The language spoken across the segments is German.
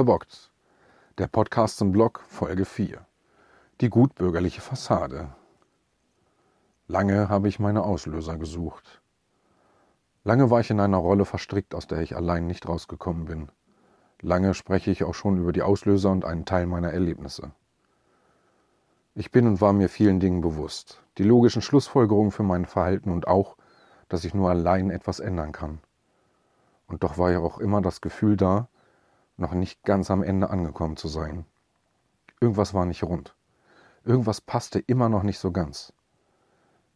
verbockt. Der Podcast zum Blog Folge 4. Die gutbürgerliche Fassade. Lange habe ich meine Auslöser gesucht. Lange war ich in einer Rolle verstrickt, aus der ich allein nicht rausgekommen bin. Lange spreche ich auch schon über die Auslöser und einen Teil meiner Erlebnisse. Ich bin und war mir vielen Dingen bewusst, die logischen Schlussfolgerungen für mein Verhalten und auch, dass ich nur allein etwas ändern kann. Und doch war ja auch immer das Gefühl da, noch nicht ganz am Ende angekommen zu sein. Irgendwas war nicht rund. Irgendwas passte immer noch nicht so ganz.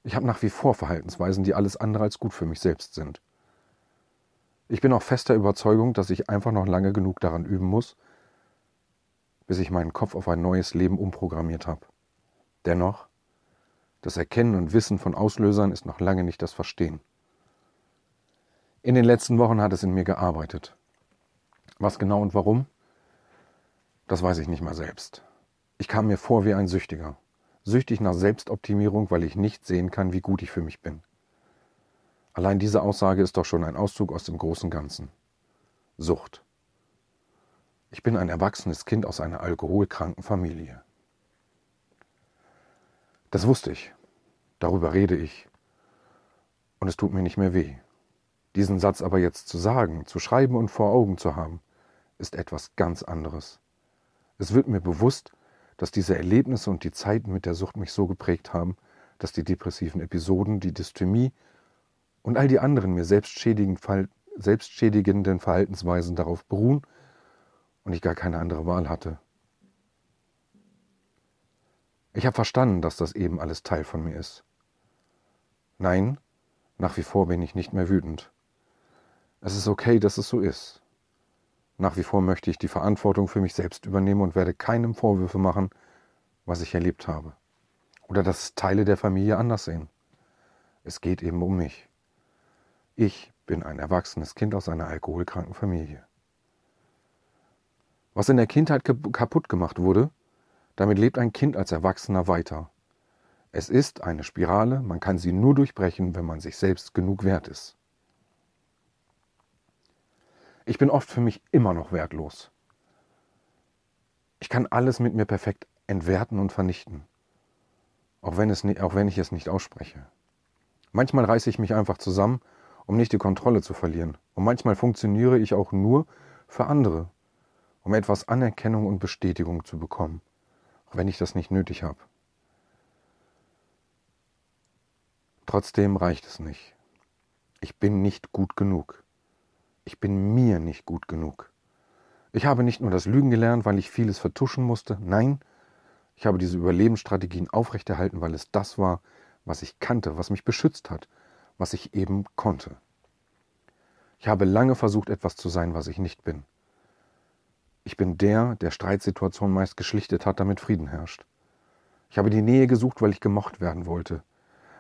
Ich habe nach wie vor Verhaltensweisen, die alles andere als gut für mich selbst sind. Ich bin auch fester Überzeugung, dass ich einfach noch lange genug daran üben muss, bis ich meinen Kopf auf ein neues Leben umprogrammiert habe. Dennoch, das Erkennen und Wissen von Auslösern ist noch lange nicht das Verstehen. In den letzten Wochen hat es in mir gearbeitet. Was genau und warum? Das weiß ich nicht mal selbst. Ich kam mir vor wie ein Süchtiger. Süchtig nach Selbstoptimierung, weil ich nicht sehen kann, wie gut ich für mich bin. Allein diese Aussage ist doch schon ein Auszug aus dem großen Ganzen. Sucht. Ich bin ein erwachsenes Kind aus einer alkoholkranken Familie. Das wusste ich. Darüber rede ich. Und es tut mir nicht mehr weh. Diesen Satz aber jetzt zu sagen, zu schreiben und vor Augen zu haben, ist etwas ganz anderes. Es wird mir bewusst, dass diese Erlebnisse und die Zeiten mit der Sucht mich so geprägt haben, dass die depressiven Episoden, die Dysthymie und all die anderen mir selbstschädigenden Verhaltensweisen darauf beruhen und ich gar keine andere Wahl hatte. Ich habe verstanden, dass das eben alles Teil von mir ist. Nein, nach wie vor bin ich nicht mehr wütend. Es ist okay, dass es so ist. Nach wie vor möchte ich die Verantwortung für mich selbst übernehmen und werde keinem Vorwürfe machen, was ich erlebt habe. Oder dass Teile der Familie anders sehen. Es geht eben um mich. Ich bin ein erwachsenes Kind aus einer alkoholkranken Familie. Was in der Kindheit kaputt gemacht wurde, damit lebt ein Kind als Erwachsener weiter. Es ist eine Spirale, man kann sie nur durchbrechen, wenn man sich selbst genug wert ist. Ich bin oft für mich immer noch wertlos. Ich kann alles mit mir perfekt entwerten und vernichten, auch wenn, es, auch wenn ich es nicht ausspreche. Manchmal reiße ich mich einfach zusammen, um nicht die Kontrolle zu verlieren. Und manchmal funktioniere ich auch nur für andere, um etwas Anerkennung und Bestätigung zu bekommen, auch wenn ich das nicht nötig habe. Trotzdem reicht es nicht. Ich bin nicht gut genug. Ich bin mir nicht gut genug. Ich habe nicht nur das Lügen gelernt, weil ich vieles vertuschen musste, nein, ich habe diese Überlebensstrategien aufrechterhalten, weil es das war, was ich kannte, was mich beschützt hat, was ich eben konnte. Ich habe lange versucht, etwas zu sein, was ich nicht bin. Ich bin der, der Streitsituationen meist geschlichtet hat, damit Frieden herrscht. Ich habe die Nähe gesucht, weil ich gemocht werden wollte,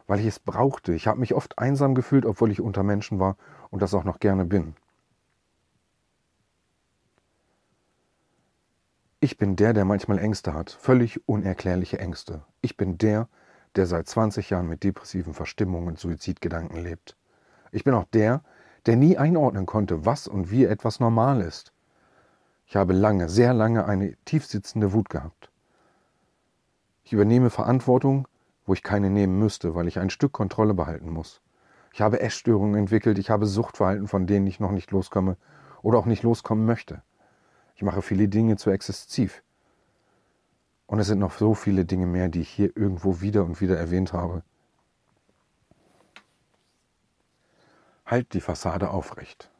weil ich es brauchte. Ich habe mich oft einsam gefühlt, obwohl ich unter Menschen war und das auch noch gerne bin. Ich bin der, der manchmal Ängste hat, völlig unerklärliche Ängste. Ich bin der, der seit 20 Jahren mit depressiven Verstimmungen und Suizidgedanken lebt. Ich bin auch der, der nie einordnen konnte, was und wie etwas normal ist. Ich habe lange, sehr lange eine tiefsitzende Wut gehabt. Ich übernehme Verantwortung, wo ich keine nehmen müsste, weil ich ein Stück Kontrolle behalten muss. Ich habe Essstörungen entwickelt, ich habe Suchtverhalten, von denen ich noch nicht loskomme oder auch nicht loskommen möchte. Ich mache viele Dinge zu exzessiv. Und es sind noch so viele Dinge mehr, die ich hier irgendwo wieder und wieder erwähnt habe. Halt die Fassade aufrecht.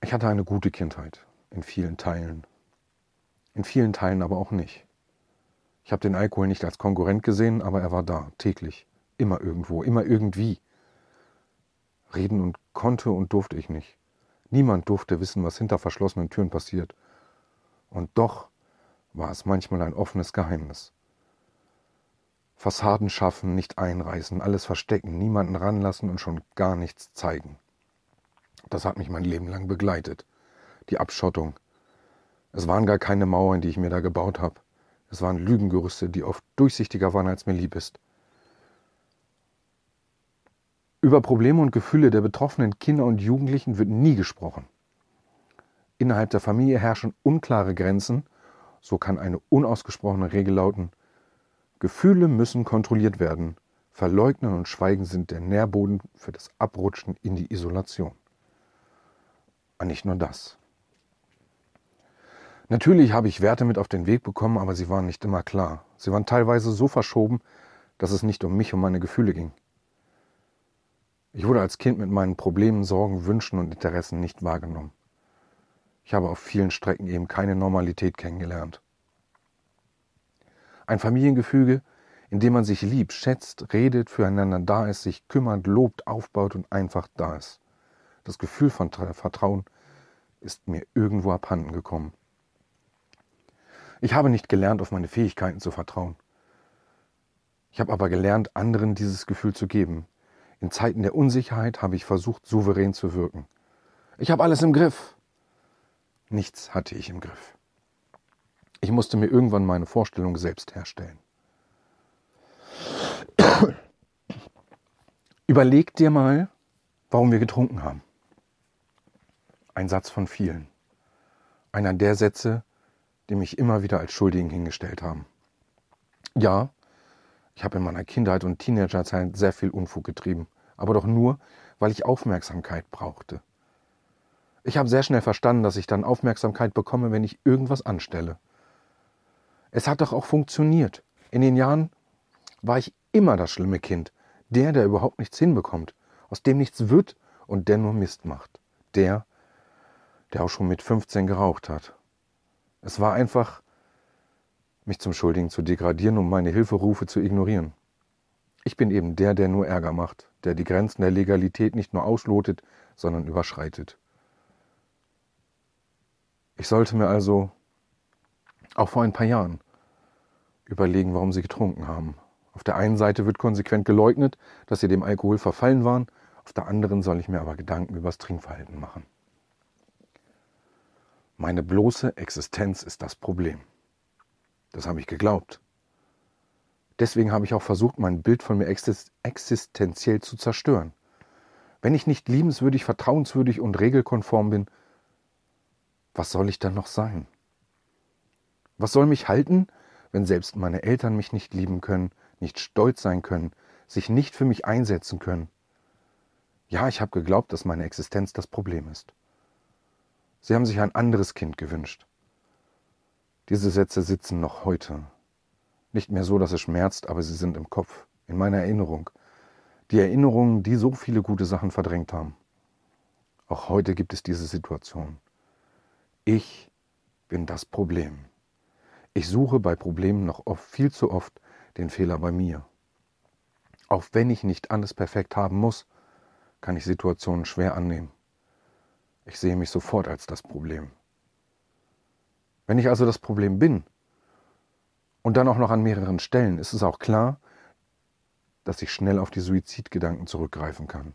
Ich hatte eine gute Kindheit, in vielen Teilen. In vielen Teilen aber auch nicht. Ich habe den Alkohol nicht als Konkurrent gesehen, aber er war da, täglich, immer irgendwo, immer irgendwie. Reden und konnte und durfte ich nicht. Niemand durfte wissen, was hinter verschlossenen Türen passiert. Und doch war es manchmal ein offenes Geheimnis. Fassaden schaffen, nicht einreißen, alles verstecken, niemanden ranlassen und schon gar nichts zeigen. Das hat mich mein Leben lang begleitet. Die Abschottung. Es waren gar keine Mauern, die ich mir da gebaut habe. Es waren Lügengerüste, die oft durchsichtiger waren, als mir lieb ist. Über Probleme und Gefühle der betroffenen Kinder und Jugendlichen wird nie gesprochen. Innerhalb der Familie herrschen unklare Grenzen, so kann eine unausgesprochene Regel lauten, Gefühle müssen kontrolliert werden, Verleugnen und Schweigen sind der Nährboden für das Abrutschen in die Isolation. Und nicht nur das. Natürlich habe ich Werte mit auf den Weg bekommen, aber sie waren nicht immer klar. Sie waren teilweise so verschoben, dass es nicht um mich und meine Gefühle ging. Ich wurde als Kind mit meinen Problemen, Sorgen, Wünschen und Interessen nicht wahrgenommen. Ich habe auf vielen Strecken eben keine Normalität kennengelernt. Ein Familiengefüge, in dem man sich liebt, schätzt, redet, füreinander da ist, sich kümmert, lobt, aufbaut und einfach da ist. Das Gefühl von Vertrauen ist mir irgendwo abhanden gekommen. Ich habe nicht gelernt, auf meine Fähigkeiten zu vertrauen. Ich habe aber gelernt, anderen dieses Gefühl zu geben. In Zeiten der Unsicherheit habe ich versucht, souverän zu wirken. Ich habe alles im Griff. Nichts hatte ich im Griff. Ich musste mir irgendwann meine Vorstellung selbst herstellen. Überleg dir mal, warum wir getrunken haben. Ein Satz von vielen. Einer der Sätze, die mich immer wieder als Schuldigen hingestellt haben. Ja, ich habe in meiner Kindheit und Teenagerzeit sehr viel Unfug getrieben, aber doch nur, weil ich Aufmerksamkeit brauchte. Ich habe sehr schnell verstanden, dass ich dann Aufmerksamkeit bekomme, wenn ich irgendwas anstelle. Es hat doch auch funktioniert. In den Jahren war ich immer das schlimme Kind, der, der überhaupt nichts hinbekommt, aus dem nichts wird und der nur Mist macht. Der, der auch schon mit 15 geraucht hat. Es war einfach, mich zum Schuldigen zu degradieren und meine Hilferufe zu ignorieren. Ich bin eben der, der nur Ärger macht, der die Grenzen der Legalität nicht nur auslotet, sondern überschreitet. Ich sollte mir also, auch vor ein paar Jahren, überlegen, warum sie getrunken haben. Auf der einen Seite wird konsequent geleugnet, dass sie dem Alkohol verfallen waren, auf der anderen soll ich mir aber Gedanken über das Trinkverhalten machen. Meine bloße Existenz ist das Problem. Das habe ich geglaubt. Deswegen habe ich auch versucht, mein Bild von mir existenziell zu zerstören. Wenn ich nicht liebenswürdig, vertrauenswürdig und regelkonform bin, was soll ich dann noch sein? Was soll mich halten, wenn selbst meine Eltern mich nicht lieben können, nicht stolz sein können, sich nicht für mich einsetzen können? Ja, ich habe geglaubt, dass meine Existenz das Problem ist. Sie haben sich ein anderes Kind gewünscht. Diese Sätze sitzen noch heute. Nicht mehr so, dass es schmerzt, aber sie sind im Kopf, in meiner Erinnerung. Die Erinnerungen, die so viele gute Sachen verdrängt haben. Auch heute gibt es diese Situation. Ich bin das Problem. Ich suche bei Problemen noch oft, viel zu oft den Fehler bei mir. Auch wenn ich nicht alles perfekt haben muss, kann ich Situationen schwer annehmen. Ich sehe mich sofort als das Problem. Wenn ich also das Problem bin und dann auch noch an mehreren Stellen, ist es auch klar, dass ich schnell auf die Suizidgedanken zurückgreifen kann.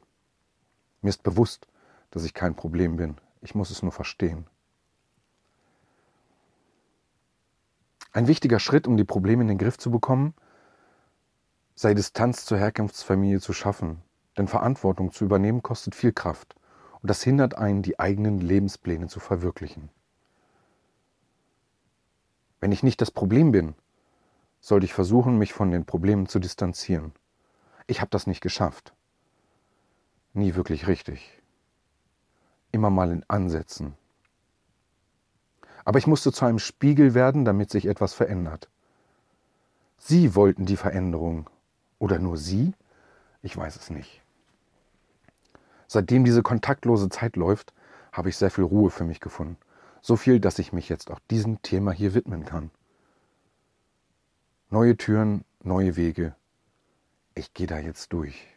Mir ist bewusst, dass ich kein Problem bin. Ich muss es nur verstehen. Ein wichtiger Schritt, um die Probleme in den Griff zu bekommen, sei Distanz zur Herkunftsfamilie zu schaffen. Denn Verantwortung zu übernehmen kostet viel Kraft und das hindert einen, die eigenen Lebenspläne zu verwirklichen. Wenn ich nicht das Problem bin, sollte ich versuchen, mich von den Problemen zu distanzieren. Ich habe das nicht geschafft. Nie wirklich richtig. Immer mal in Ansätzen. Aber ich musste zu einem Spiegel werden, damit sich etwas verändert. Sie wollten die Veränderung. Oder nur Sie? Ich weiß es nicht. Seitdem diese kontaktlose Zeit läuft, habe ich sehr viel Ruhe für mich gefunden. So viel, dass ich mich jetzt auch diesem Thema hier widmen kann. Neue Türen, neue Wege. Ich gehe da jetzt durch.